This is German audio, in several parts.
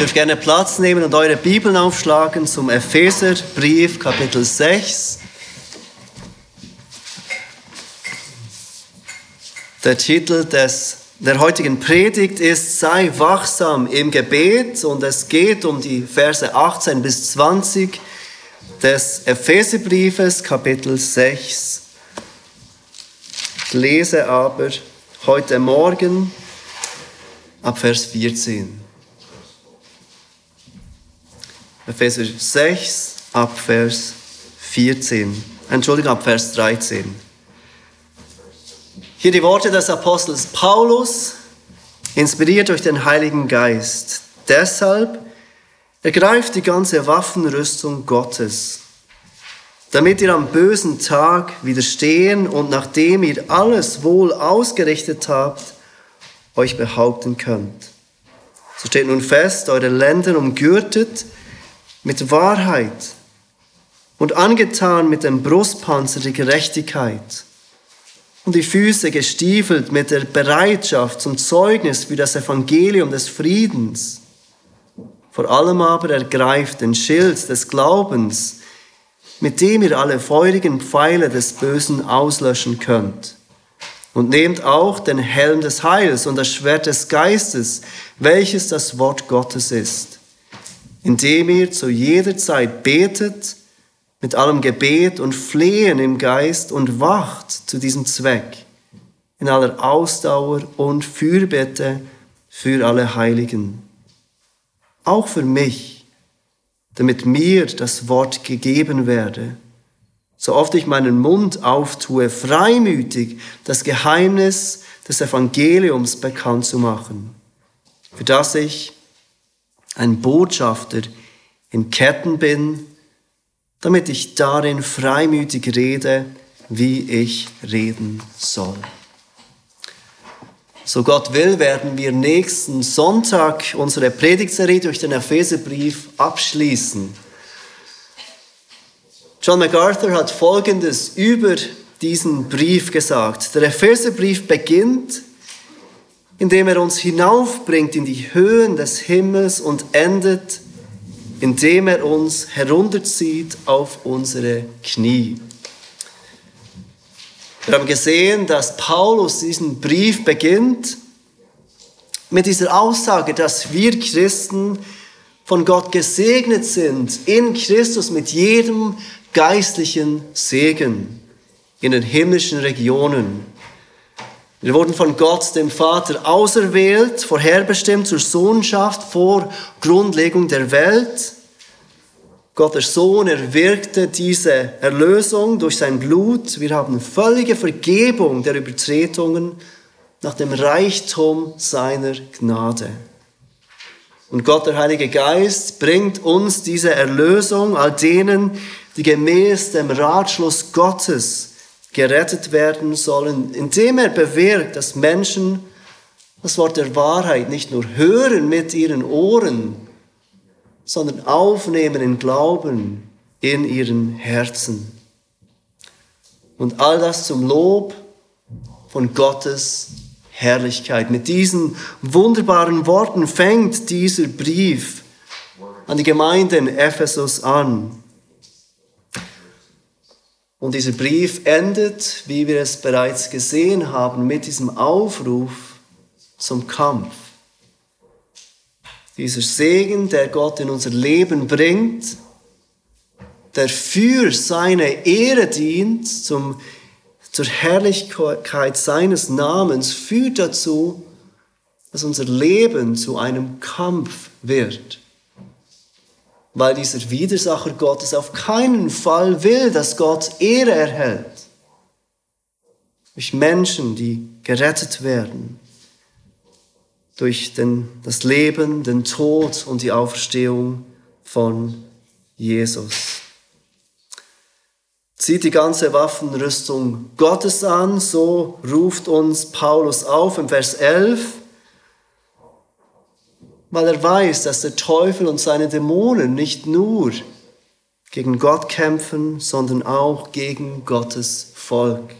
dürft gerne Platz nehmen und eure Bibeln aufschlagen zum Epheserbrief, Kapitel 6. Der Titel des, der heutigen Predigt ist Sei wachsam im Gebet und es geht um die Verse 18 bis 20 des Epheserbriefes, Kapitel 6. Ich lese aber heute Morgen ab Vers 14. Epheser 6 ab Vers 14. Entschuldigung, ab Vers 13. Hier die Worte des Apostels Paulus, inspiriert durch den Heiligen Geist. Deshalb ergreift die ganze Waffenrüstung Gottes, damit ihr am bösen Tag widerstehen und nachdem ihr alles wohl ausgerichtet habt, euch behaupten könnt. So steht nun fest, eure Länder umgürtet, mit Wahrheit und angetan mit dem Brustpanzer der Gerechtigkeit und die Füße gestiefelt mit der Bereitschaft zum Zeugnis für das Evangelium des Friedens. Vor allem aber ergreift den Schild des Glaubens, mit dem ihr alle feurigen Pfeile des Bösen auslöschen könnt. Und nehmt auch den Helm des Heils und das Schwert des Geistes, welches das Wort Gottes ist indem ihr zu jeder Zeit betet mit allem Gebet und Flehen im Geist und wacht zu diesem Zweck in aller Ausdauer und Fürbitte für alle Heiligen. Auch für mich, damit mir das Wort gegeben werde, so oft ich meinen Mund auftue, freimütig das Geheimnis des Evangeliums bekannt zu machen, für das ich ein Botschafter in Ketten bin, damit ich darin freimütig rede, wie ich reden soll. So Gott will, werden wir nächsten Sonntag unsere Predigtserie durch den Epheserbrief abschließen. John MacArthur hat Folgendes über diesen Brief gesagt. Der Epheserbrief beginnt indem er uns hinaufbringt in die Höhen des Himmels und endet, indem er uns herunterzieht auf unsere Knie. Wir haben gesehen, dass Paulus diesen Brief beginnt mit dieser Aussage, dass wir Christen von Gott gesegnet sind, in Christus mit jedem geistlichen Segen in den himmlischen Regionen. Wir wurden von Gott, dem Vater, auserwählt, vorherbestimmt zur Sohnschaft vor Grundlegung der Welt. Gott, der Sohn, erwirkte diese Erlösung durch sein Blut. Wir haben völlige Vergebung der Übertretungen nach dem Reichtum seiner Gnade. Und Gott, der Heilige Geist, bringt uns diese Erlösung all denen, die gemäß dem Ratschluss Gottes gerettet werden sollen, indem er bewirkt, dass Menschen das Wort der Wahrheit nicht nur hören mit ihren Ohren, sondern aufnehmen in Glauben in ihren Herzen. Und all das zum Lob von Gottes Herrlichkeit. Mit diesen wunderbaren Worten fängt dieser Brief an die Gemeinde in Ephesus an. Und dieser Brief endet, wie wir es bereits gesehen haben, mit diesem Aufruf zum Kampf. Dieser Segen, der Gott in unser Leben bringt, der für seine Ehre dient, zum, zur Herrlichkeit seines Namens, führt dazu, dass unser Leben zu einem Kampf wird weil dieser Widersacher Gottes auf keinen Fall will, dass Gott Ehre erhält. Durch Menschen, die gerettet werden. Durch den, das Leben, den Tod und die Auferstehung von Jesus. Zieht die ganze Waffenrüstung Gottes an, so ruft uns Paulus auf im Vers 11 weil er weiß, dass der Teufel und seine Dämonen nicht nur gegen Gott kämpfen, sondern auch gegen Gottes Volk.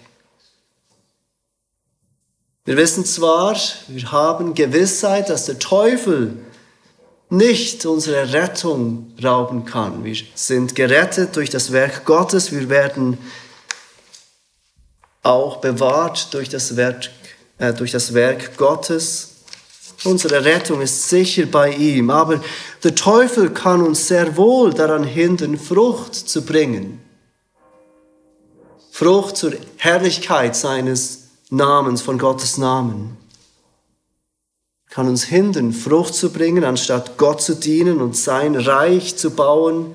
Wir wissen zwar, wir haben Gewissheit, dass der Teufel nicht unsere Rettung rauben kann. Wir sind gerettet durch das Werk Gottes. Wir werden auch bewahrt durch das Werk, äh, durch das Werk Gottes. Unsere Rettung ist sicher bei ihm. Aber der Teufel kann uns sehr wohl daran hindern, Frucht zu bringen. Frucht zur Herrlichkeit seines Namens, von Gottes Namen kann uns hindern, Frucht zu bringen, anstatt Gott zu dienen und sein Reich zu bauen,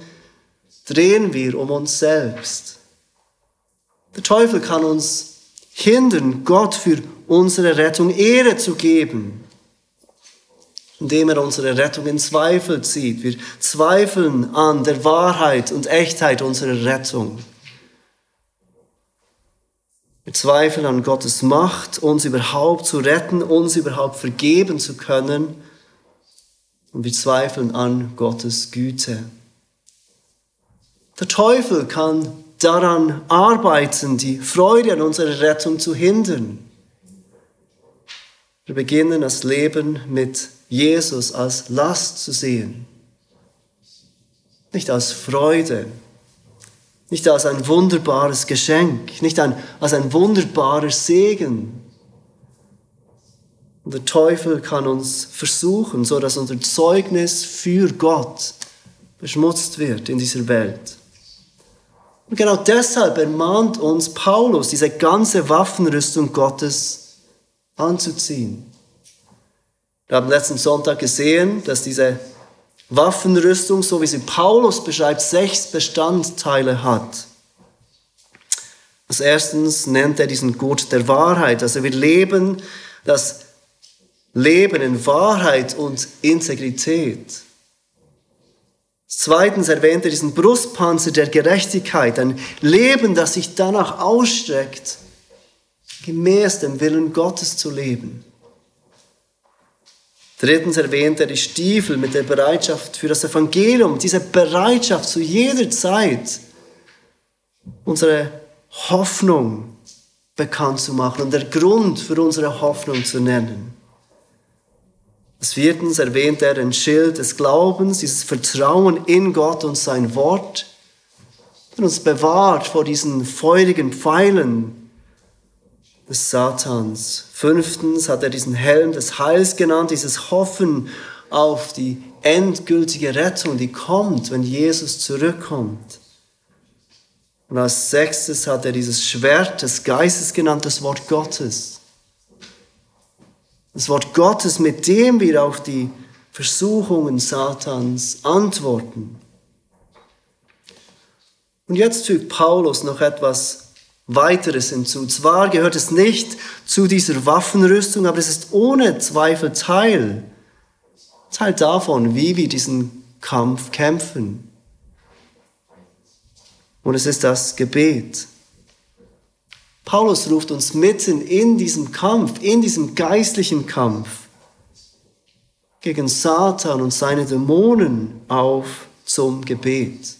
drehen wir um uns selbst. Der Teufel kann uns hindern, Gott für unsere Rettung Ehre zu geben, indem er unsere Rettung in Zweifel zieht. Wir zweifeln an der Wahrheit und Echtheit unserer Rettung. Wir zweifeln an Gottes Macht, uns überhaupt zu retten, uns überhaupt vergeben zu können. Und wir zweifeln an Gottes Güte. Der Teufel kann daran arbeiten, die Freude an unserer Rettung zu hindern. Wir beginnen das Leben mit Jesus als Last zu sehen, nicht als Freude, nicht als ein wunderbares Geschenk, nicht ein, als ein wunderbarer Segen. Und der Teufel kann uns versuchen, so dass unser Zeugnis für Gott beschmutzt wird in dieser Welt. Und genau deshalb ermahnt uns Paulus, diese ganze Waffenrüstung Gottes anzuziehen. Wir haben letzten Sonntag gesehen, dass diese Waffenrüstung, so wie sie Paulus beschreibt, sechs Bestandteile hat. Als erstens nennt er diesen Gurt der Wahrheit. Also wir leben das Leben in Wahrheit und Integrität. Zweitens erwähnt er diesen Brustpanzer der Gerechtigkeit, ein Leben, das sich danach ausstreckt, gemäß dem Willen Gottes zu leben. Drittens erwähnt er die Stiefel mit der Bereitschaft für das Evangelium, diese Bereitschaft zu jeder Zeit unsere Hoffnung bekannt zu machen und der Grund für unsere Hoffnung zu nennen. Als viertens erwähnt er den Schild des Glaubens, dieses Vertrauen in Gott und sein Wort, der uns bewahrt vor diesen feurigen Pfeilen des Satans. Fünftens hat er diesen Helm des Heils genannt, dieses Hoffen auf die endgültige Rettung, die kommt, wenn Jesus zurückkommt. Und als sechstes hat er dieses Schwert des Geistes genannt, das Wort Gottes. Das Wort Gottes, mit dem wir auf die Versuchungen Satans antworten. Und jetzt fügt Paulus noch etwas weiteres hinzu. Zwar gehört es nicht zu dieser Waffenrüstung, aber es ist ohne Zweifel Teil, Teil davon, wie wir diesen Kampf kämpfen. Und es ist das Gebet. Paulus ruft uns mitten in diesem Kampf, in diesem geistlichen Kampf gegen Satan und seine Dämonen auf zum Gebet.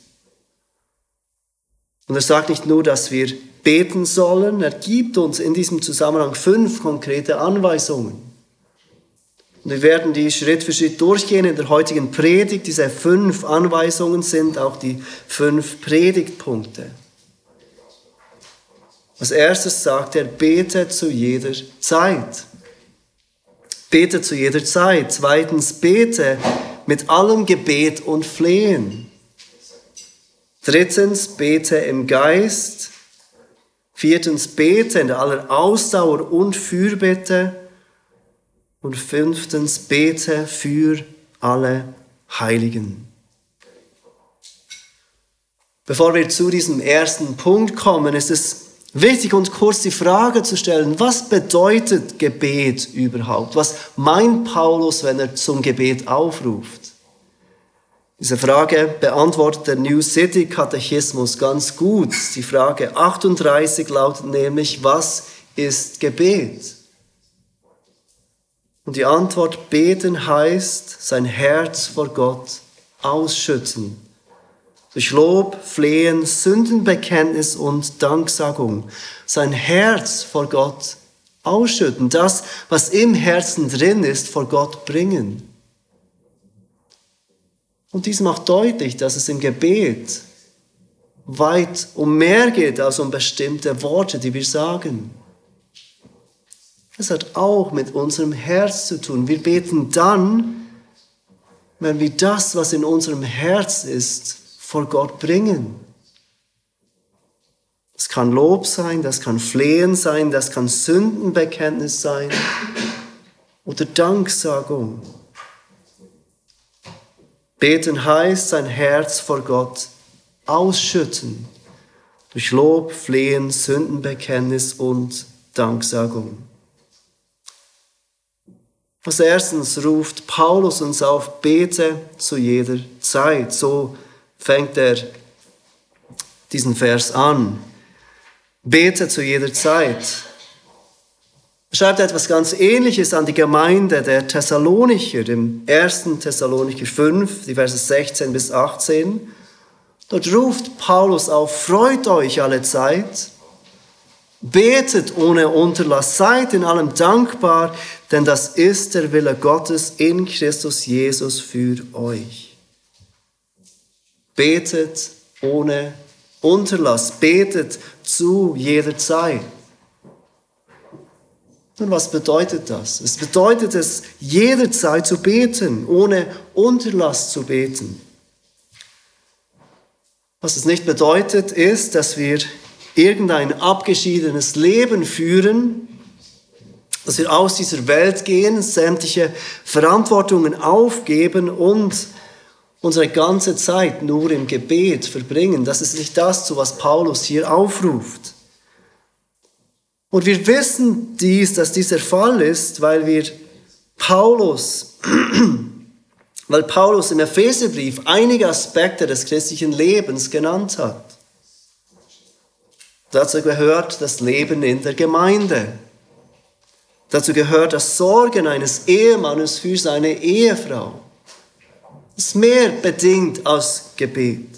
Und er sagt nicht nur, dass wir beten sollen. Er gibt uns in diesem Zusammenhang fünf konkrete Anweisungen. Und wir werden die Schritt für Schritt durchgehen in der heutigen Predigt. Diese fünf Anweisungen sind auch die fünf Predigtpunkte. Als erstes sagt er, bete zu jeder Zeit. Bete zu jeder Zeit. Zweitens, bete mit allem Gebet und Flehen. Drittens, bete im Geist. Viertens, bete in aller Ausdauer und Fürbitte. Und fünftens, bete für alle Heiligen. Bevor wir zu diesem ersten Punkt kommen, ist es wichtig, uns kurz die Frage zu stellen, was bedeutet Gebet überhaupt? Was meint Paulus, wenn er zum Gebet aufruft? Diese Frage beantwortet der New City Katechismus ganz gut. Die Frage 38 lautet nämlich, was ist Gebet? Und die Antwort beten heißt, sein Herz vor Gott ausschütten. Durch Lob, Flehen, Sündenbekenntnis und Danksagung. Sein Herz vor Gott ausschütten. Das, was im Herzen drin ist, vor Gott bringen. Und dies macht deutlich, dass es im Gebet weit um mehr geht als um bestimmte Worte, die wir sagen. Es hat auch mit unserem Herz zu tun. Wir beten dann, wenn wir das, was in unserem Herz ist, vor Gott bringen. Das kann Lob sein, das kann Flehen sein, das kann Sündenbekenntnis sein oder Danksagung. Beten heißt sein Herz vor Gott ausschütten durch Lob, Flehen, Sündenbekenntnis und Danksagung. Als erstens ruft Paulus uns auf, bete zu jeder Zeit. So fängt er diesen Vers an. Bete zu jeder Zeit. Er schreibt etwas ganz Ähnliches an die Gemeinde der Thessalonicher, im 1. Thessalonicher 5, die Verse 16 bis 18. Dort ruft Paulus auf, freut euch alle Zeit, betet ohne Unterlass, seid in allem dankbar, denn das ist der Wille Gottes in Christus Jesus für euch. Betet ohne Unterlass, betet zu jeder Zeit. Und was bedeutet das? Es bedeutet es, jederzeit zu beten, ohne Unterlass zu beten. Was es nicht bedeutet, ist, dass wir irgendein abgeschiedenes Leben führen, dass wir aus dieser Welt gehen, sämtliche Verantwortungen aufgeben und unsere ganze Zeit nur im Gebet verbringen. Das ist nicht das, zu was Paulus hier aufruft. Und wir wissen dies, dass dieser Fall ist, weil wir Paulus weil Paulus im Epheserbrief einige Aspekte des christlichen Lebens genannt hat. Dazu gehört das Leben in der Gemeinde. Dazu gehört das Sorgen eines Ehemannes für seine Ehefrau. Das ist mehr bedingt als Gebet.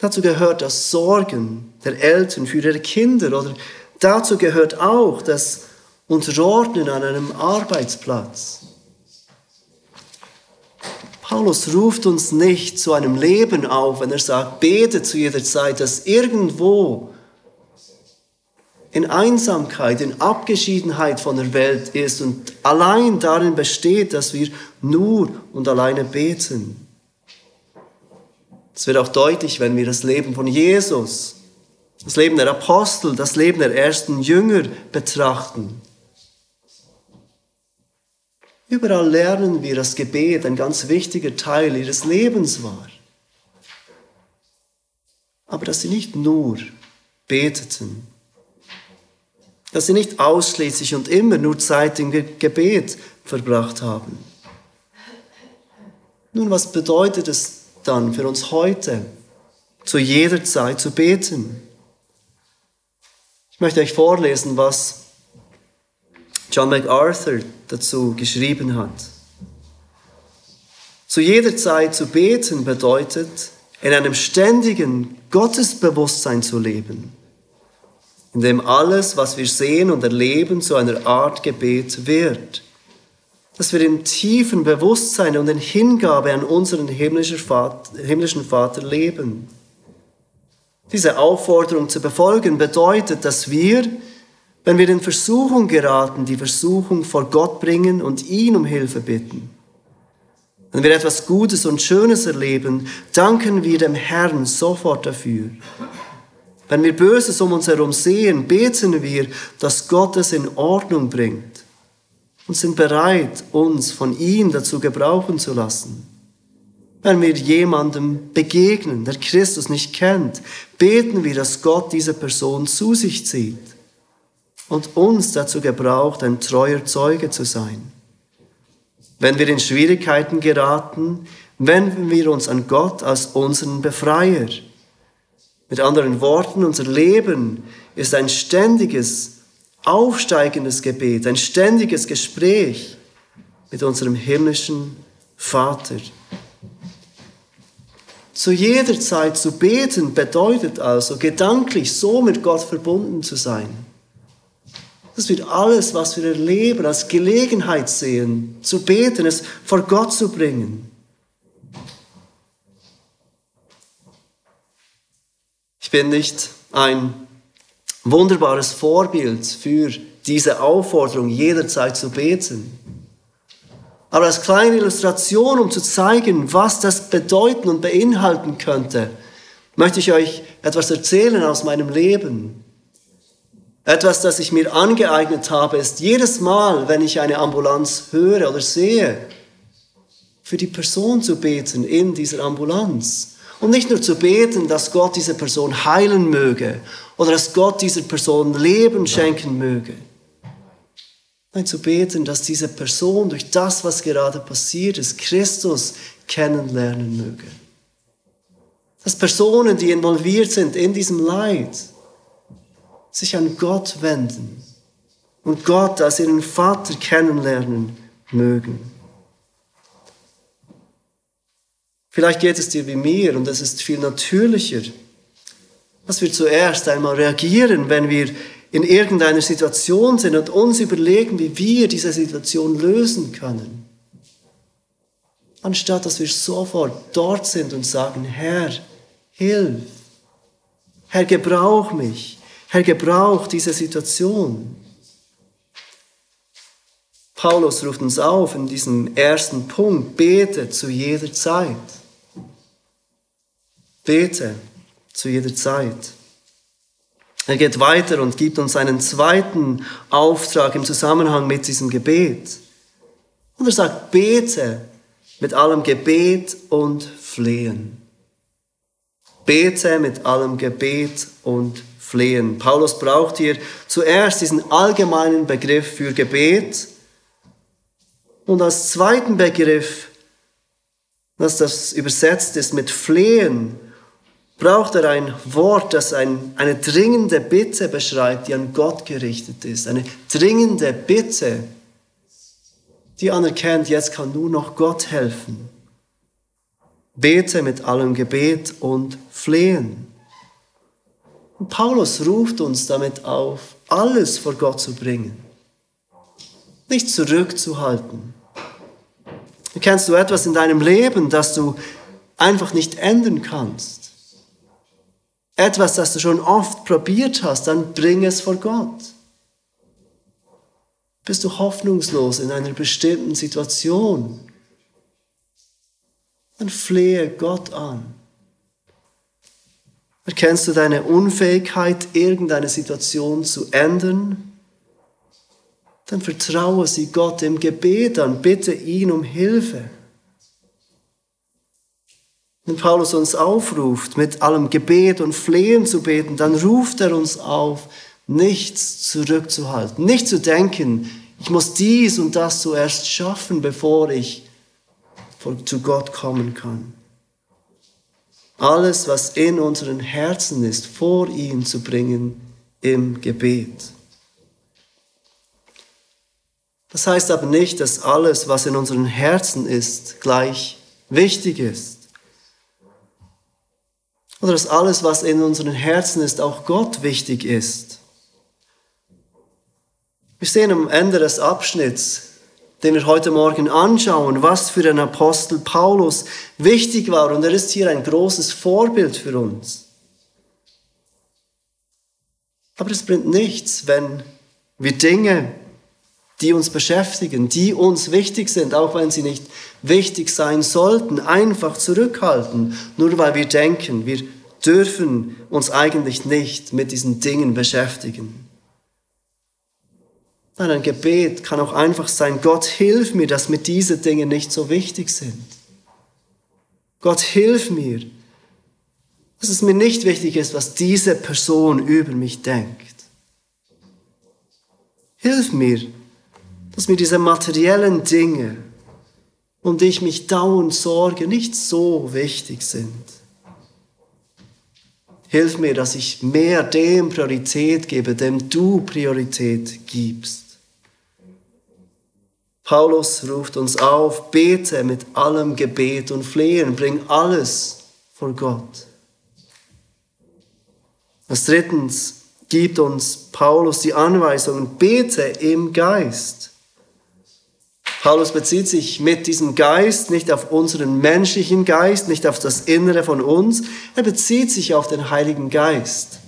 Dazu gehört das Sorgen der Eltern für ihre Kinder oder dazu gehört auch das Unterordnen an einem Arbeitsplatz. Paulus ruft uns nicht zu einem Leben auf, wenn er sagt, bete zu jeder Zeit, dass irgendwo in Einsamkeit, in Abgeschiedenheit von der Welt ist und allein darin besteht, dass wir nur und alleine beten. Es wird auch deutlich, wenn wir das Leben von Jesus, das Leben der Apostel, das Leben der ersten Jünger betrachten. Überall lernen wir, dass Gebet ein ganz wichtiger Teil ihres Lebens war. Aber dass sie nicht nur beteten, dass sie nicht ausschließlich und immer nur Zeit im Gebet verbracht haben. Nun, was bedeutet es dann für uns heute, zu jeder Zeit zu beten? Ich möchte euch vorlesen, was John MacArthur dazu geschrieben hat. Zu jeder Zeit zu beten bedeutet, in einem ständigen Gottesbewusstsein zu leben, in dem alles, was wir sehen und erleben, zu einer Art Gebet wird, dass wir im tiefen Bewusstsein und in Hingabe an unseren himmlischen Vater, leben. Diese Aufforderung zu befolgen bedeutet, dass wir wenn wir in Versuchung geraten, die Versuchung vor Gott bringen und ihn um Hilfe bitten. Wenn wir etwas Gutes und Schönes erleben, danken wir dem Herrn sofort dafür. Wenn wir Böses um uns herum sehen, beten wir, dass Gott es in Ordnung bringt und sind bereit, uns von ihm dazu gebrauchen zu lassen. Wenn wir jemandem begegnen, der Christus nicht kennt, beten wir, dass Gott diese Person zu sich zieht und uns dazu gebraucht, ein treuer Zeuge zu sein. Wenn wir in Schwierigkeiten geraten, wenden wir uns an Gott als unseren Befreier. Mit anderen Worten, unser Leben ist ein ständiges, aufsteigendes Gebet, ein ständiges Gespräch mit unserem himmlischen Vater. Zu jeder Zeit zu beten bedeutet also gedanklich so mit Gott verbunden zu sein. Das wird alles, was wir erleben, als Gelegenheit sehen, zu beten, es vor Gott zu bringen. Ich bin nicht ein wunderbares Vorbild für diese Aufforderung, jederzeit zu beten. Aber als kleine Illustration, um zu zeigen, was das bedeuten und beinhalten könnte, möchte ich euch etwas erzählen aus meinem Leben. Etwas, das ich mir angeeignet habe, ist jedes Mal, wenn ich eine Ambulanz höre oder sehe, für die Person zu beten in dieser Ambulanz. Und nicht nur zu beten, dass Gott diese Person heilen möge oder dass Gott dieser Person Leben schenken möge. Nein, zu beten, dass diese Person durch das, was gerade passiert ist, Christus kennenlernen möge. Dass Personen, die involviert sind in diesem Leid, sich an Gott wenden und Gott als ihren Vater kennenlernen mögen. Vielleicht geht es dir wie mir und es ist viel natürlicher, dass wir zuerst einmal reagieren, wenn wir in irgendeiner Situation sind und uns überlegen, wie wir diese Situation lösen können. Anstatt dass wir sofort dort sind und sagen, Herr, hilf. Herr, gebrauch mich. Herr, gebrauch diese Situation. Paulus ruft uns auf in diesem ersten Punkt, bete zu jeder Zeit. Bete zu jeder Zeit. Er geht weiter und gibt uns einen zweiten Auftrag im Zusammenhang mit diesem Gebet. Und er sagt, bete mit allem Gebet und Flehen. Bete mit allem Gebet und Flehen. Paulus braucht hier zuerst diesen allgemeinen Begriff für Gebet und als zweiten Begriff, dass das übersetzt ist mit Flehen, braucht er ein Wort, das ein, eine dringende Bitte beschreibt, die an Gott gerichtet ist. Eine dringende Bitte, die anerkennt, jetzt kann nur noch Gott helfen. Bete mit allem Gebet und Flehen. Und Paulus ruft uns damit auf, alles vor Gott zu bringen. Nicht zurückzuhalten. Kennst du etwas in deinem Leben, das du einfach nicht ändern kannst? Etwas, das du schon oft probiert hast, dann bring es vor Gott. Bist du hoffnungslos in einer bestimmten Situation, dann flehe Gott an. Erkennst du deine Unfähigkeit, irgendeine Situation zu ändern? Dann vertraue sie Gott im Gebet an, bitte ihn um Hilfe. Wenn Paulus uns aufruft, mit allem Gebet und Flehen zu beten, dann ruft er uns auf, nichts zurückzuhalten, nicht zu denken, ich muss dies und das zuerst schaffen, bevor ich zu Gott kommen kann. Alles, was in unseren Herzen ist, vor ihn zu bringen im Gebet. Das heißt aber nicht, dass alles, was in unseren Herzen ist, gleich wichtig ist. Oder dass alles, was in unseren Herzen ist, auch Gott wichtig ist. Wir sehen am Ende des Abschnitts, den wir heute Morgen anschauen, was für den Apostel Paulus wichtig war. Und er ist hier ein großes Vorbild für uns. Aber es bringt nichts, wenn wir Dinge, die uns beschäftigen, die uns wichtig sind, auch wenn sie nicht wichtig sein sollten, einfach zurückhalten, nur weil wir denken, wir dürfen uns eigentlich nicht mit diesen Dingen beschäftigen. Nein, ein Gebet kann auch einfach sein, Gott hilf mir, dass mir diese Dinge nicht so wichtig sind. Gott hilf mir, dass es mir nicht wichtig ist, was diese Person über mich denkt. Hilf mir, dass mir diese materiellen Dinge, um die ich mich dauernd sorge, nicht so wichtig sind. Hilf mir, dass ich mehr dem Priorität gebe, dem du Priorität gibst. Paulus ruft uns auf, bete mit allem Gebet und Flehen, bring alles vor Gott. Als drittens gibt uns Paulus die Anweisung, bete im Geist. Paulus bezieht sich mit diesem Geist nicht auf unseren menschlichen Geist, nicht auf das Innere von uns, er bezieht sich auf den Heiligen Geist.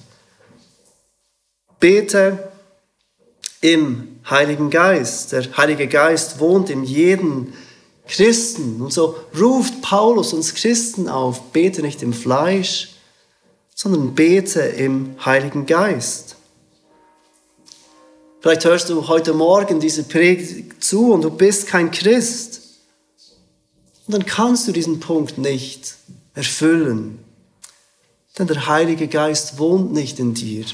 Bete im Heiligen Geist. Der Heilige Geist wohnt in jedem Christen. Und so ruft Paulus uns Christen auf, bete nicht im Fleisch, sondern bete im Heiligen Geist. Vielleicht hörst du heute Morgen diese Predigt zu und du bist kein Christ. Und dann kannst du diesen Punkt nicht erfüllen. Denn der Heilige Geist wohnt nicht in dir.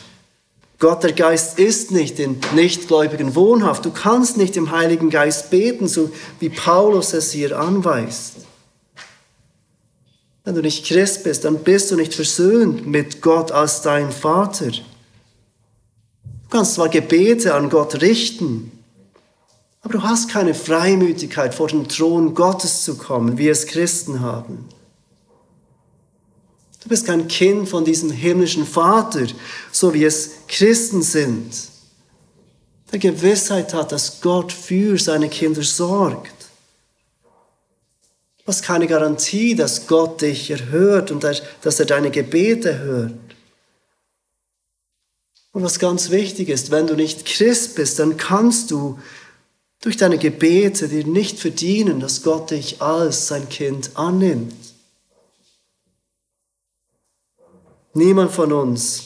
Gott, der Geist, ist nicht in Nichtgläubigen wohnhaft. Du kannst nicht im Heiligen Geist beten, so wie Paulus es hier anweist. Wenn du nicht Christ bist, dann bist du nicht versöhnt mit Gott als dein Vater. Du kannst zwar Gebete an Gott richten, aber du hast keine Freimütigkeit, vor den Thron Gottes zu kommen, wie es Christen haben. Du bist kein Kind von diesem himmlischen Vater, so wie es Christen sind, der Gewissheit hat, dass Gott für seine Kinder sorgt. Du hast keine Garantie, dass Gott dich erhört und dass er deine Gebete hört. Und was ganz wichtig ist, wenn du nicht Christ bist, dann kannst du durch deine Gebete dir nicht verdienen, dass Gott dich als sein Kind annimmt. Niemand von uns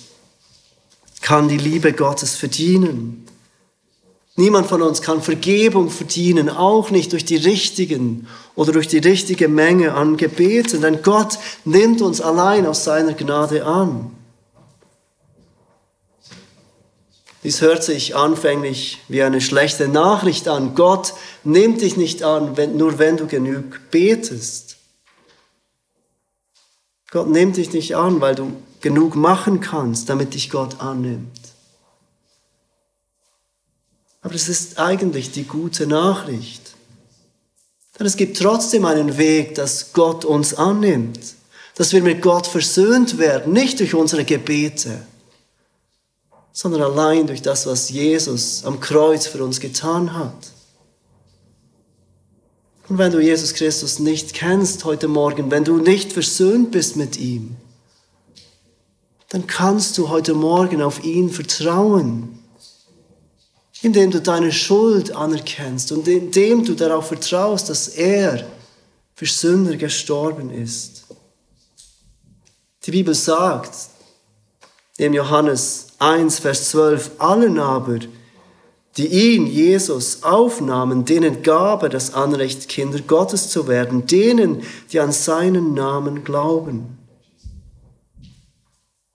kann die Liebe Gottes verdienen. Niemand von uns kann Vergebung verdienen, auch nicht durch die richtigen oder durch die richtige Menge an Gebeten, denn Gott nimmt uns allein aus seiner Gnade an. Dies hört sich anfänglich wie eine schlechte Nachricht an. Gott nimmt dich nicht an, wenn, nur wenn du genug betest. Gott nimmt dich nicht an, weil du genug machen kannst, damit dich Gott annimmt. Aber es ist eigentlich die gute Nachricht. Denn es gibt trotzdem einen Weg, dass Gott uns annimmt, dass wir mit Gott versöhnt werden, nicht durch unsere Gebete, sondern allein durch das, was Jesus am Kreuz für uns getan hat. Und wenn du Jesus Christus nicht kennst heute Morgen, wenn du nicht versöhnt bist mit ihm, dann kannst du heute Morgen auf ihn vertrauen, indem du deine Schuld anerkennst und indem du darauf vertraust, dass er für Sünder gestorben ist. Die Bibel sagt, in Johannes 1, Vers 12, allen aber, die ihn, Jesus, aufnahmen, denen gab er das Anrecht, Kinder Gottes zu werden, denen, die an seinen Namen glauben.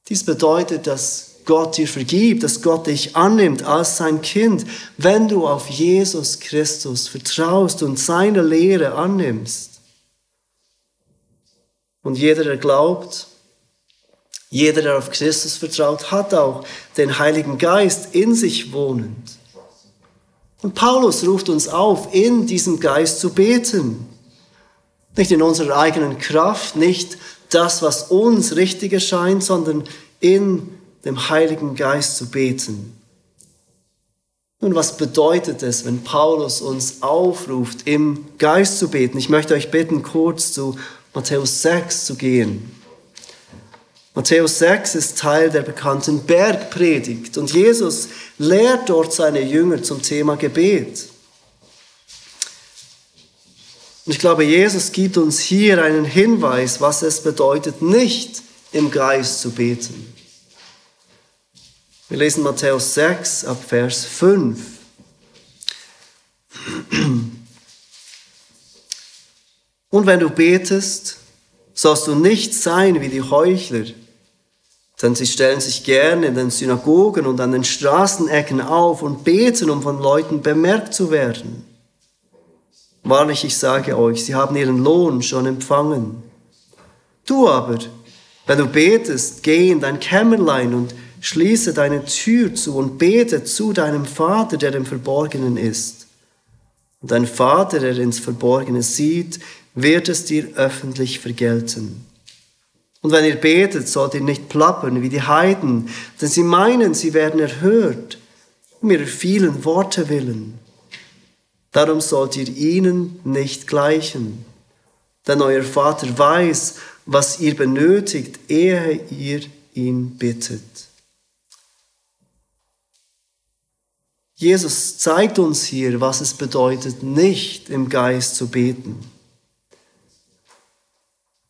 Dies bedeutet, dass Gott dir vergibt, dass Gott dich annimmt als sein Kind, wenn du auf Jesus Christus vertraust und seine Lehre annimmst. Und jeder, der glaubt, jeder, der auf Christus vertraut, hat auch den Heiligen Geist in sich wohnend. Und Paulus ruft uns auf, in diesem Geist zu beten. Nicht in unserer eigenen Kraft, nicht das, was uns richtig erscheint, sondern in dem Heiligen Geist zu beten. Nun, was bedeutet es, wenn Paulus uns aufruft, im Geist zu beten? Ich möchte euch bitten, kurz zu Matthäus 6 zu gehen. Matthäus 6 ist Teil der bekannten Bergpredigt und Jesus lehrt dort seine Jünger zum Thema Gebet. Und ich glaube, Jesus gibt uns hier einen Hinweis, was es bedeutet, nicht im Geist zu beten. Wir lesen Matthäus 6 ab Vers 5. Und wenn du betest, sollst du nicht sein wie die Heuchler, denn sie stellen sich gerne in den Synagogen und an den Straßenecken auf und beten, um von Leuten bemerkt zu werden. Wahrlich, ich sage euch, sie haben ihren Lohn schon empfangen. Du aber, wenn du betest, geh in dein Kämmerlein und schließe deine Tür zu und bete zu deinem Vater, der im Verborgenen ist. Und dein Vater, der ins Verborgene sieht, wird es dir öffentlich vergelten. Und wenn ihr betet, sollt ihr nicht plappern wie die Heiden, denn sie meinen, sie werden erhört, um ihrer vielen Worte willen. Darum sollt ihr ihnen nicht gleichen. Denn euer Vater weiß, was ihr benötigt, ehe ihr ihn bittet. Jesus zeigt uns hier, was es bedeutet, nicht im Geist zu beten.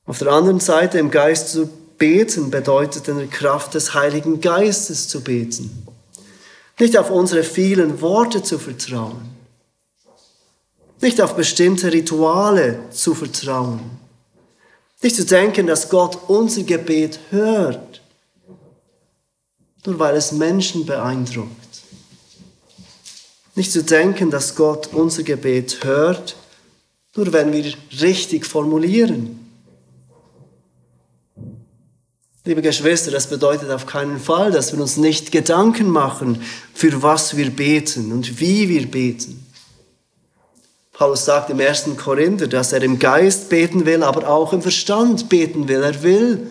Auf der anderen Seite, im Geist zu beten, bedeutet in der Kraft des Heiligen Geistes zu beten. Nicht auf unsere vielen Worte zu vertrauen. Nicht auf bestimmte Rituale zu vertrauen. Nicht zu denken, dass Gott unser Gebet hört, nur weil es Menschen beeindruckt. Nicht zu denken, dass Gott unser Gebet hört, nur wenn wir richtig formulieren. Liebe Geschwister, das bedeutet auf keinen Fall, dass wir uns nicht Gedanken machen, für was wir beten und wie wir beten. Paulus sagt im ersten Korinther, dass er im Geist beten will, aber auch im Verstand beten will. Er will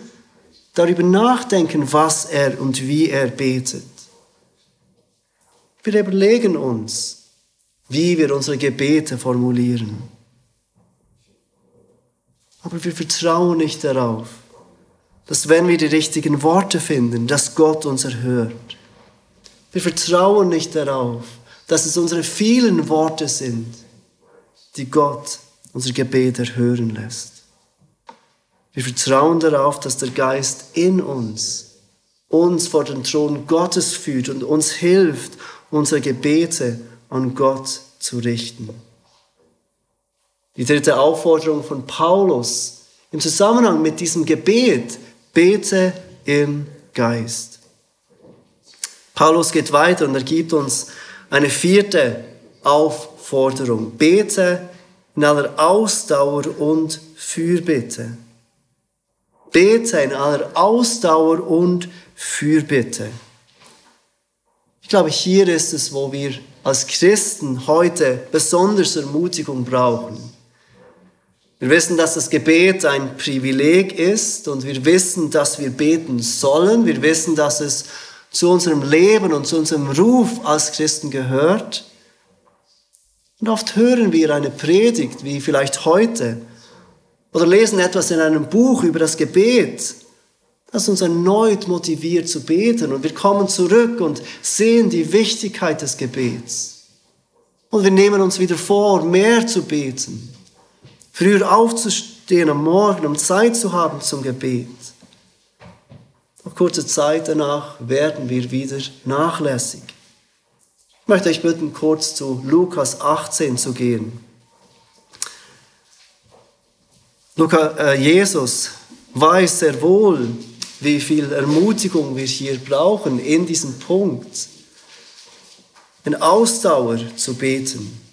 darüber nachdenken, was er und wie er betet. Wir überlegen uns, wie wir unsere Gebete formulieren. Aber wir vertrauen nicht darauf, dass wenn wir die richtigen Worte finden, dass Gott uns erhört. Wir vertrauen nicht darauf, dass es unsere vielen Worte sind, die Gott unser Gebet erhören lässt. Wir vertrauen darauf, dass der Geist in uns uns vor den Thron Gottes führt und uns hilft, unsere Gebete an Gott zu richten. Die dritte Aufforderung von Paulus im Zusammenhang mit diesem Gebet Bete im Geist. Paulus geht weiter und er gibt uns eine vierte Aufforderung. Bete in aller Ausdauer und Fürbitte. Bete in aller Ausdauer und Fürbitte. Ich glaube, hier ist es, wo wir als Christen heute besonders Ermutigung brauchen. Wir wissen, dass das Gebet ein Privileg ist und wir wissen, dass wir beten sollen. Wir wissen, dass es zu unserem Leben und zu unserem Ruf als Christen gehört. Und oft hören wir eine Predigt, wie vielleicht heute, oder lesen etwas in einem Buch über das Gebet, das uns erneut motiviert zu beten. Und wir kommen zurück und sehen die Wichtigkeit des Gebets. Und wir nehmen uns wieder vor, mehr zu beten früher aufzustehen am Morgen, um Zeit zu haben zum Gebet. Nach kurzer Zeit danach werden wir wieder nachlässig. Ich möchte euch bitten, kurz zu Lukas 18 zu gehen. Luca, äh, Jesus weiß sehr wohl, wie viel Ermutigung wir hier brauchen in diesem Punkt, in Ausdauer zu beten.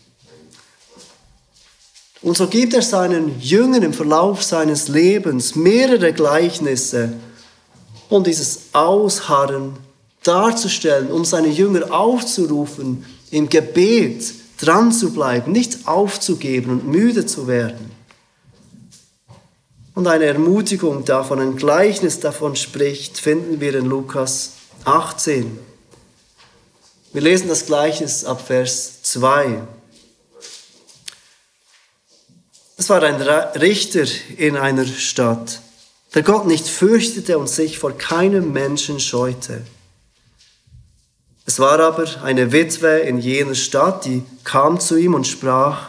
Und so gibt er seinen Jüngern im Verlauf seines Lebens mehrere Gleichnisse, um dieses Ausharren darzustellen, um seine Jünger aufzurufen, im Gebet dran zu bleiben, nicht aufzugeben und müde zu werden. Und eine Ermutigung davon, ein Gleichnis davon spricht, finden wir in Lukas 18. Wir lesen das Gleichnis ab Vers 2. Es war ein Richter in einer Stadt, der Gott nicht fürchtete und sich vor keinem Menschen scheute. Es war aber eine Witwe in jener Stadt, die kam zu ihm und sprach,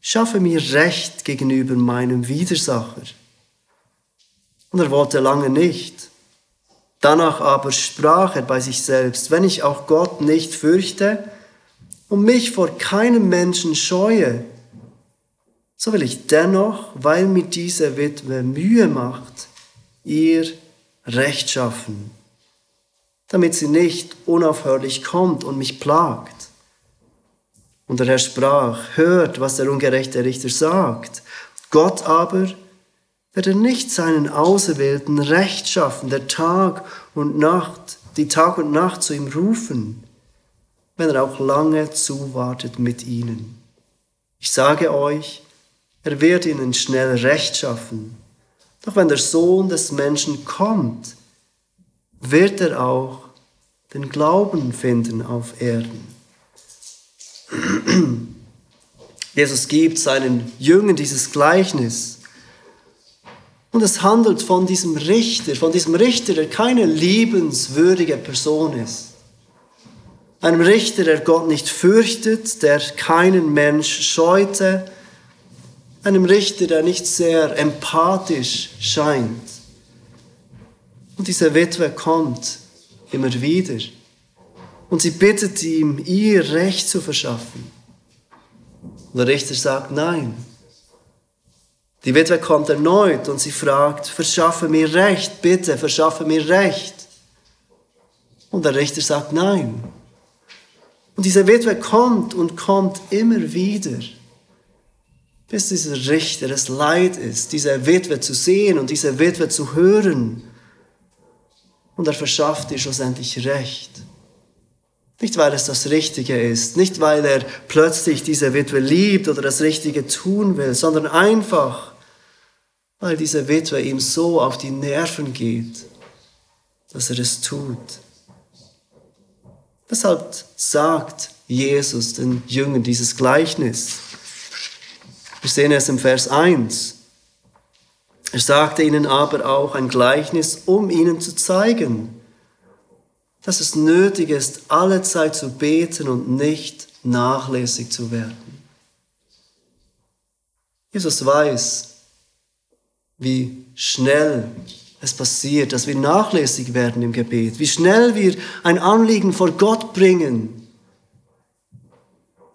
schaffe mir Recht gegenüber meinem Widersacher. Und er wollte lange nicht. Danach aber sprach er bei sich selbst, wenn ich auch Gott nicht fürchte und mich vor keinem Menschen scheue, so will ich dennoch, weil mir diese Witwe Mühe macht, ihr Recht schaffen, damit sie nicht unaufhörlich kommt und mich plagt. Und der Herr sprach, hört, was der ungerechte Richter sagt. Gott aber werde nicht seinen Auserwählten Recht schaffen, der Tag und Nacht, die Tag und Nacht zu ihm rufen, wenn er auch lange zuwartet mit ihnen. Ich sage euch, er wird ihnen schnell Recht schaffen. Doch wenn der Sohn des Menschen kommt, wird er auch den Glauben finden auf Erden. Jesus gibt seinen Jüngern dieses Gleichnis. Und es handelt von diesem Richter, von diesem Richter, der keine liebenswürdige Person ist. Einem Richter, der Gott nicht fürchtet, der keinen Mensch scheute, einem Richter, der nicht sehr empathisch scheint. Und diese Witwe kommt immer wieder und sie bittet ihm, ihr Recht zu verschaffen. Und der Richter sagt nein. Die Witwe kommt erneut und sie fragt, verschaffe mir Recht, bitte, verschaffe mir Recht. Und der Richter sagt nein. Und diese Witwe kommt und kommt immer wieder bis dieser Richter es leid ist, diese Witwe zu sehen und diese Witwe zu hören. Und er verschafft ihr schlussendlich Recht. Nicht, weil es das Richtige ist, nicht, weil er plötzlich diese Witwe liebt oder das Richtige tun will, sondern einfach, weil diese Witwe ihm so auf die Nerven geht, dass er es tut. Deshalb sagt Jesus den Jüngern dieses Gleichnis. Wir sehen es im Vers 1. Er sagte ihnen aber auch ein Gleichnis, um ihnen zu zeigen, dass es nötig ist, alle Zeit zu beten und nicht nachlässig zu werden. Jesus weiß, wie schnell es passiert, dass wir nachlässig werden im Gebet, wie schnell wir ein Anliegen vor Gott bringen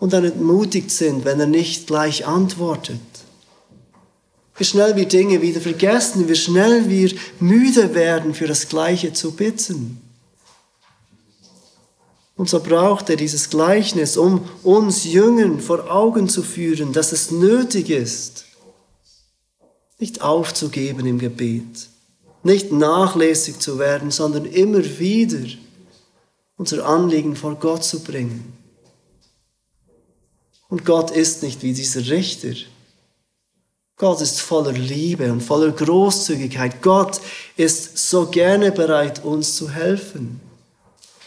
und dann entmutigt sind, wenn er nicht gleich antwortet. Wie schnell wir Dinge wieder vergessen, wie schnell wir müde werden, für das Gleiche zu bitten. Und so braucht er dieses Gleichnis, um uns Jüngern vor Augen zu führen, dass es nötig ist, nicht aufzugeben im Gebet, nicht nachlässig zu werden, sondern immer wieder unser Anliegen vor Gott zu bringen. Und Gott ist nicht wie dieser Richter. Gott ist voller Liebe und voller Großzügigkeit. Gott ist so gerne bereit, uns zu helfen,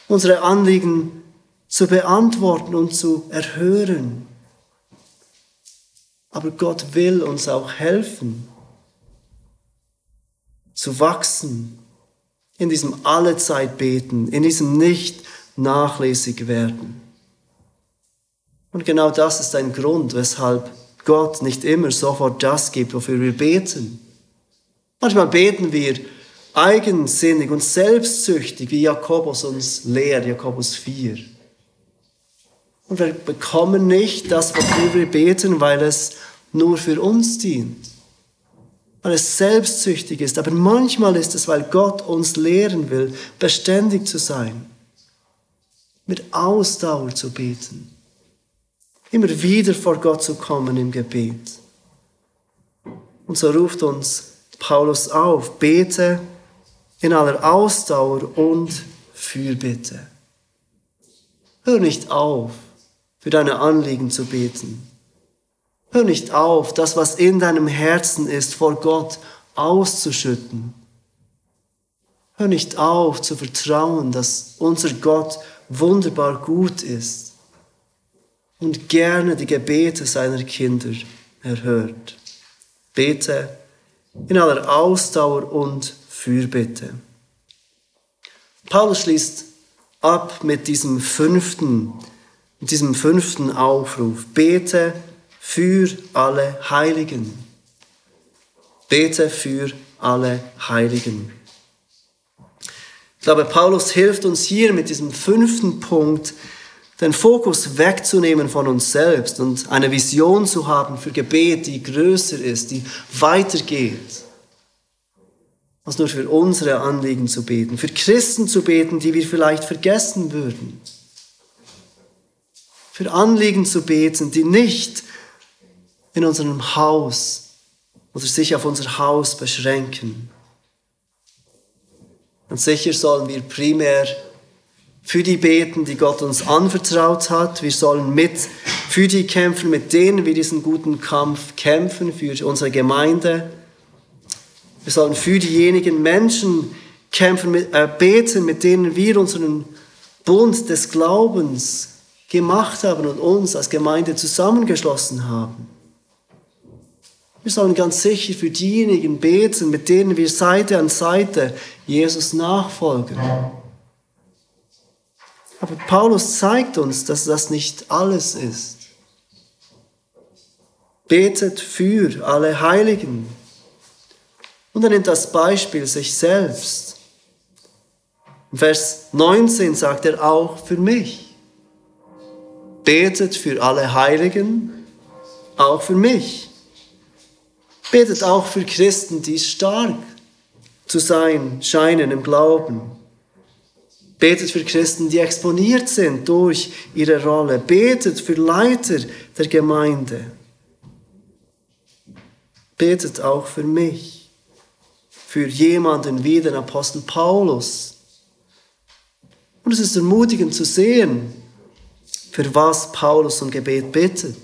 unsere Anliegen zu beantworten und zu erhören. Aber Gott will uns auch helfen, zu wachsen, in diesem Allezeit beten, in diesem nicht nachlässig werden. Und genau das ist ein Grund, weshalb Gott nicht immer sofort das gibt, wofür wir beten. Manchmal beten wir eigensinnig und selbstsüchtig, wie Jakobus uns lehrt, Jakobus 4. Und wir bekommen nicht das, wofür wir beten, weil es nur für uns dient, weil es selbstsüchtig ist. Aber manchmal ist es, weil Gott uns lehren will, beständig zu sein, mit Ausdauer zu beten immer wieder vor Gott zu kommen im Gebet. Und so ruft uns Paulus auf, bete in aller Ausdauer und Fürbitte. Hör nicht auf, für deine Anliegen zu beten. Hör nicht auf, das, was in deinem Herzen ist, vor Gott auszuschütten. Hör nicht auf zu vertrauen, dass unser Gott wunderbar gut ist und gerne die Gebete seiner Kinder erhört. Bete in aller Ausdauer und Fürbitte. Paulus schließt ab mit diesem fünften, mit diesem fünften Aufruf. Bete für alle Heiligen. Bete für alle Heiligen. Ich glaube, Paulus hilft uns hier mit diesem fünften Punkt, den Fokus wegzunehmen von uns selbst und eine Vision zu haben für Gebet, die größer ist, die weitergeht, als nur für unsere Anliegen zu beten, für Christen zu beten, die wir vielleicht vergessen würden, für Anliegen zu beten, die nicht in unserem Haus oder sich auf unser Haus beschränken. Und sicher sollen wir primär für die beten, die Gott uns anvertraut hat. Wir sollen mit für die kämpfen, mit denen wir diesen guten Kampf kämpfen, für unsere Gemeinde. Wir sollen für diejenigen Menschen kämpfen, mit, äh, beten, mit denen wir unseren Bund des Glaubens gemacht haben und uns als Gemeinde zusammengeschlossen haben. Wir sollen ganz sicher für diejenigen beten, mit denen wir Seite an Seite Jesus nachfolgen. Aber Paulus zeigt uns, dass das nicht alles ist. Betet für alle Heiligen. Und er nimmt das Beispiel sich selbst. Vers 19 sagt er auch für mich. Betet für alle Heiligen, auch für mich. Betet auch für Christen, die stark zu sein scheinen im Glauben. Betet für Christen, die exponiert sind durch ihre Rolle. Betet für Leiter der Gemeinde. Betet auch für mich, für jemanden wie den Apostel Paulus. Und es ist ermutigend zu sehen, für was Paulus um Gebet bittet.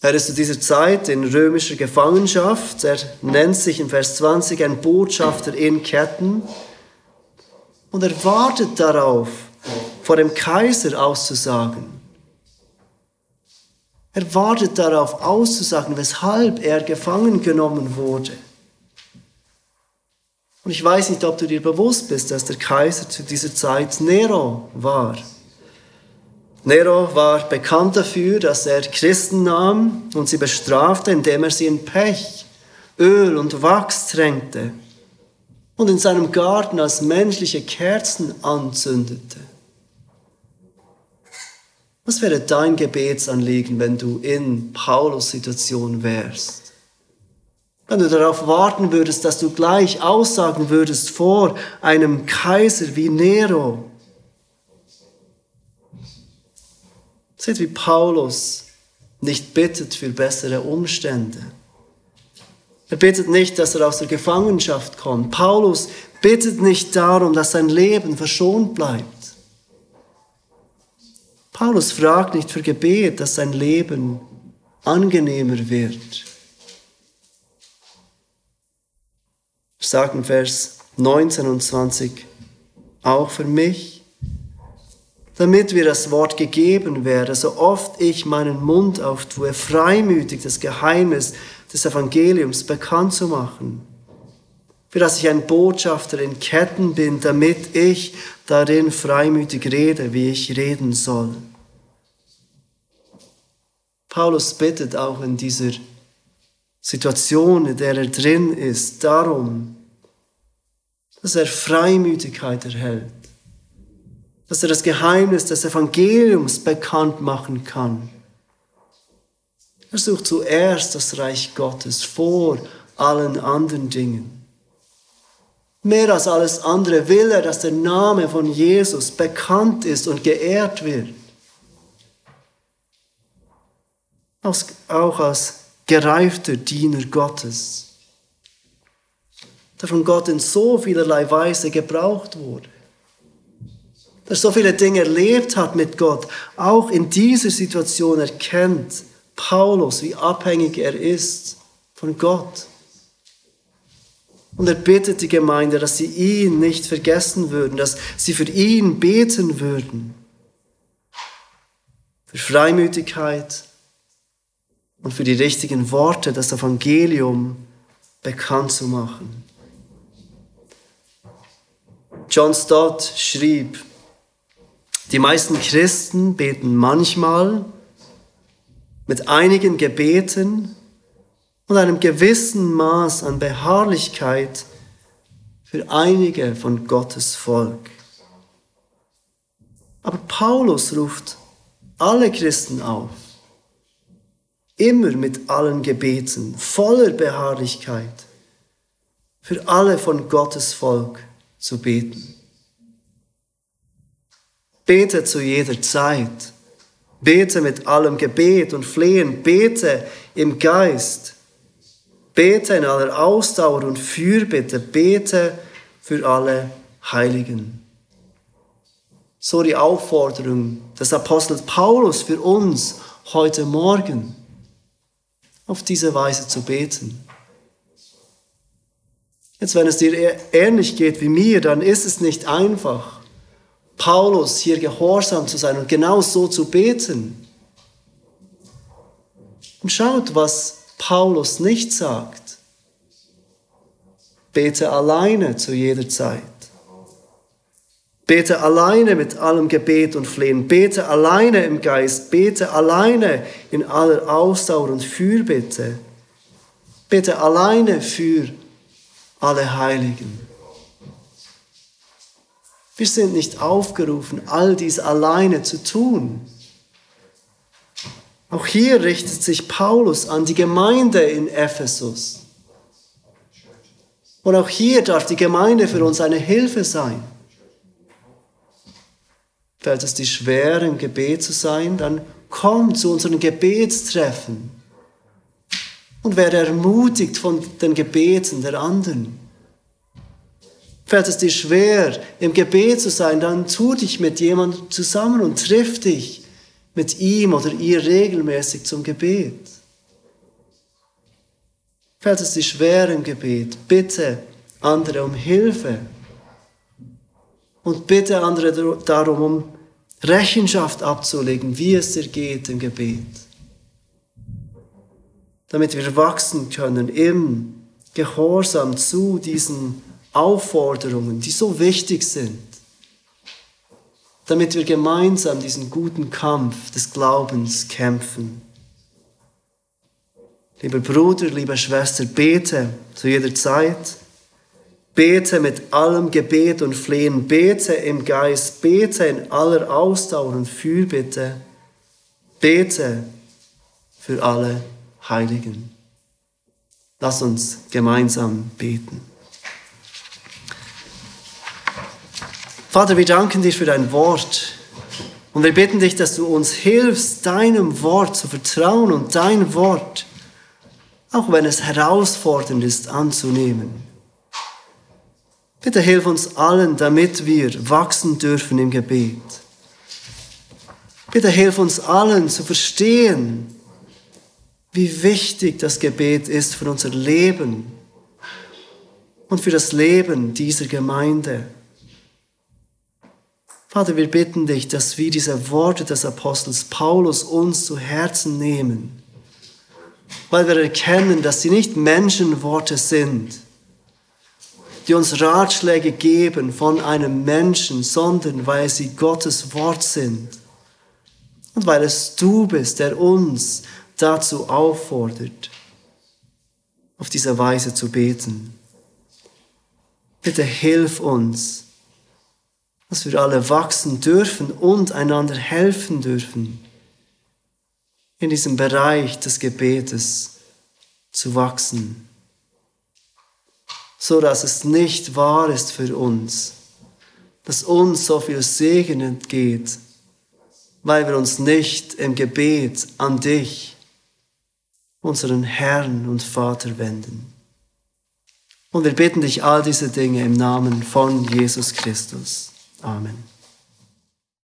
Er ist zu dieser Zeit in römischer Gefangenschaft. Er nennt sich in Vers 20 ein Botschafter in Ketten und er wartet darauf, vor dem Kaiser auszusagen. Er wartet darauf auszusagen, weshalb er gefangen genommen wurde. Und ich weiß nicht, ob du dir bewusst bist, dass der Kaiser zu dieser Zeit Nero war. Nero war bekannt dafür, dass er Christen nahm und sie bestrafte, indem er sie in Pech, Öl und Wachs tränkte und in seinem Garten als menschliche Kerzen anzündete. Was wäre dein Gebetsanliegen, wenn du in Paulus Situation wärst? Wenn du darauf warten würdest, dass du gleich aussagen würdest vor einem Kaiser wie Nero. Seht, wie Paulus nicht bittet für bessere Umstände er bittet nicht, dass er aus der Gefangenschaft kommt. Paulus bittet nicht darum, dass sein Leben verschont bleibt. Paulus fragt nicht für Gebet, dass sein Leben angenehmer wird. Sagt in Vers 19 und 20, auch für mich, damit mir das Wort gegeben werde, so oft ich meinen Mund auftue, freimütig das Geheimnis des Evangeliums bekannt zu machen, für das ich ein Botschafter in Ketten bin, damit ich darin freimütig rede, wie ich reden soll. Paulus bittet auch in dieser Situation, in der er drin ist, darum, dass er Freimütigkeit erhält, dass er das Geheimnis des Evangeliums bekannt machen kann er sucht zuerst das Reich Gottes vor allen anderen Dingen. Mehr als alles andere will er, dass der Name von Jesus bekannt ist und geehrt wird. Auch als gereifter Diener Gottes, der von Gott in so vielerlei Weise gebraucht wurde, der so viele Dinge erlebt hat mit Gott, auch in dieser Situation erkennt, Paulus, wie abhängig er ist von Gott. Und er bittet die Gemeinde, dass sie ihn nicht vergessen würden, dass sie für ihn beten würden. Für Freimütigkeit und für die richtigen Worte, das Evangelium bekannt zu machen. John Stott schrieb, die meisten Christen beten manchmal, mit einigen Gebeten und einem gewissen Maß an Beharrlichkeit für einige von Gottes Volk. Aber Paulus ruft alle Christen auf, immer mit allen Gebeten, voller Beharrlichkeit, für alle von Gottes Volk zu beten. Bete zu jeder Zeit Bete mit allem Gebet und Flehen. Bete im Geist. Bete in aller Ausdauer und Fürbitte. Bete für alle Heiligen. So die Aufforderung des Apostels Paulus für uns heute Morgen, auf diese Weise zu beten. Jetzt, wenn es dir ähnlich geht wie mir, dann ist es nicht einfach Paulus hier gehorsam zu sein und genau so zu beten. Und schaut, was Paulus nicht sagt. Bete alleine zu jeder Zeit. Bete alleine mit allem Gebet und Flehen. Bete alleine im Geist. Bete alleine in aller Ausdauer und Fürbitte. Bete alleine für alle Heiligen. Wir sind nicht aufgerufen, all dies alleine zu tun. Auch hier richtet sich Paulus an die Gemeinde in Ephesus. Und auch hier darf die Gemeinde für uns eine Hilfe sein. Fällt es dir schwer, im Gebet zu sein, dann komm zu unseren Gebetstreffen und werde ermutigt von den Gebeten der anderen. Fällt es dir schwer, im Gebet zu sein, dann tu dich mit jemandem zusammen und triff dich mit ihm oder ihr regelmäßig zum Gebet. Fällt es dir schwer im Gebet, bitte andere um Hilfe und bitte andere darum, um Rechenschaft abzulegen, wie es dir geht im Gebet damit wir wachsen können im Gehorsam zu diesen Aufforderungen, die so wichtig sind, damit wir gemeinsam diesen guten Kampf des Glaubens kämpfen. Lieber Bruder, liebe Schwester, bete zu jeder Zeit. Bete mit allem Gebet und Flehen. Bete im Geist. Bete in aller Ausdauer und Fürbitte. Bete für alle Heiligen. Lass uns gemeinsam beten. Vater, wir danken dir für dein Wort und wir bitten dich, dass du uns hilfst, deinem Wort zu vertrauen und dein Wort, auch wenn es herausfordernd ist, anzunehmen. Bitte hilf uns allen, damit wir wachsen dürfen im Gebet. Bitte hilf uns allen zu verstehen, wie wichtig das Gebet ist für unser Leben und für das Leben dieser Gemeinde. Vater, wir bitten dich, dass wir diese Worte des Apostels Paulus uns zu Herzen nehmen, weil wir erkennen, dass sie nicht Menschenworte sind, die uns Ratschläge geben von einem Menschen, sondern weil sie Gottes Wort sind und weil es du bist, der uns dazu auffordert, auf diese Weise zu beten. Bitte hilf uns, dass wir alle wachsen dürfen und einander helfen dürfen, in diesem Bereich des Gebetes zu wachsen, so dass es nicht wahr ist für uns, dass uns so viel Segen entgeht, weil wir uns nicht im Gebet an dich unseren Herrn und Vater wenden. Und wir bitten dich all diese Dinge im Namen von Jesus Christus. Amen.